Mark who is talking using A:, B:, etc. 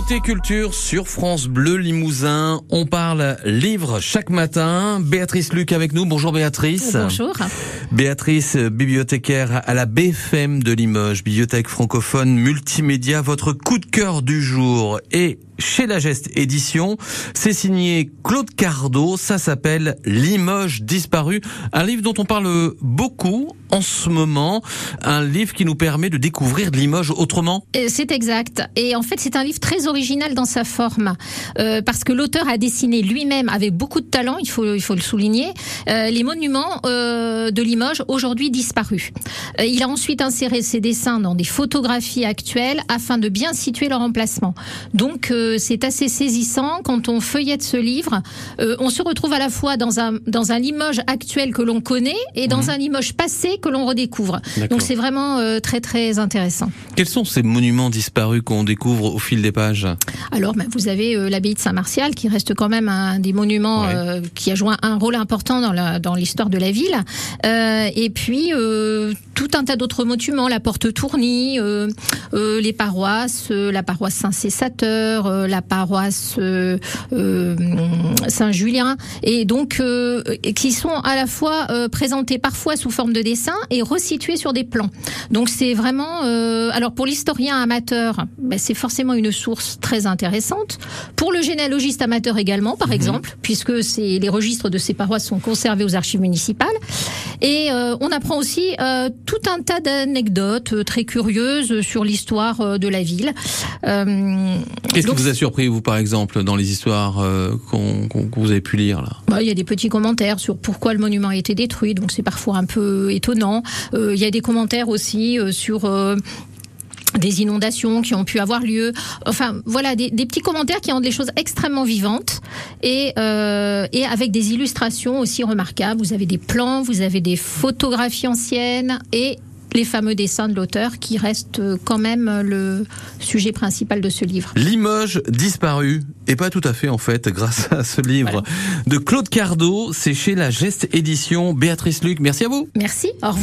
A: Côté culture sur France Bleu Limousin, on parle livre chaque matin. Béatrice Luc avec nous. Bonjour Béatrice.
B: Bonjour.
A: Béatrice, bibliothécaire à la BFM de Limoges, bibliothèque francophone multimédia. Votre coup de cœur du jour est chez La Geste Édition. C'est signé Claude Cardo. Ça s'appelle Limoges disparu. Un livre dont on parle beaucoup en ce moment. Un livre qui nous permet de découvrir Limoges autrement.
B: Euh, c'est exact. Et en fait, c'est un livre très original dans sa forme. Euh, parce que l'auteur a dessiné lui-même avec beaucoup de talent, il faut, il faut le souligner, euh, les monuments de Limoges aujourd'hui disparus. Il a ensuite inséré ses dessins dans des photographies actuelles afin de bien situer leur emplacement. Donc, c'est assez saisissant quand on feuillette ce livre. Euh, on se retrouve à la fois dans un, dans un Limoges actuel que l'on connaît et dans
A: Mhm.
B: un Limoges passé que l'on redécouvre. Donc, c'est vraiment euh, très, très intéressant.
A: Quels sont ces monuments disparus qu'on découvre au fil des pages?
B: Alors, ben, vous avez euh, l'abbaye de Saint-Martial, qui reste quand même un des monuments
A: Ouais.
B: euh, qui a joué un rôle important dans la- dans l'histoire de la ville. Et puis tout un tas d'autres monuments, la porte Tourny, les paroisses, la paroisse Saint-Cessateur, la paroisse euh, euh, Saint-Julien, et donc euh, qui sont à la fois euh, présentés parfois sous forme de dessin et resitués sur des plans. Donc c'est vraiment, euh, alors pour l'historien amateur, ben, c'est forcément une source très intéressante. Pour le généalogiste amateur également, par exemple, puisque c'est les registres de ces paroisses sont conservés aux archives municipales. Et euh, on apprend aussi euh, tout un tas d'anecdotes euh, très curieuses sur l'histoire de la ville. Euh,
A: Qu'est-ce qui vous a surpris, vous, par exemple, dans les histoires euh, qu'on- qu'on- que vous avez pu lire là?
B: Bah, il y a des petits commentaires sur pourquoi le monument a été détruit, donc c'est parfois un peu étonnant. Euh, il y a des commentaires aussi euh, sur euh, des inondations qui ont pu avoir lieu. Enfin, voilà, des, des petits commentaires qui ont des choses extrêmement vivantes et, euh, et avec des illustrations aussi remarquables. Vous avez des plans, vous avez des photographies anciennes et les fameux dessins de l'auteur qui restent euh, quand même le sujet principal de ce livre.
A: Limoges disparu, et pas tout à fait en fait, grâce à ce livre de Claude Cardo, c'est chez La Geste Édition. Béatrice Luc, merci à vous.
B: Merci. Au revoir.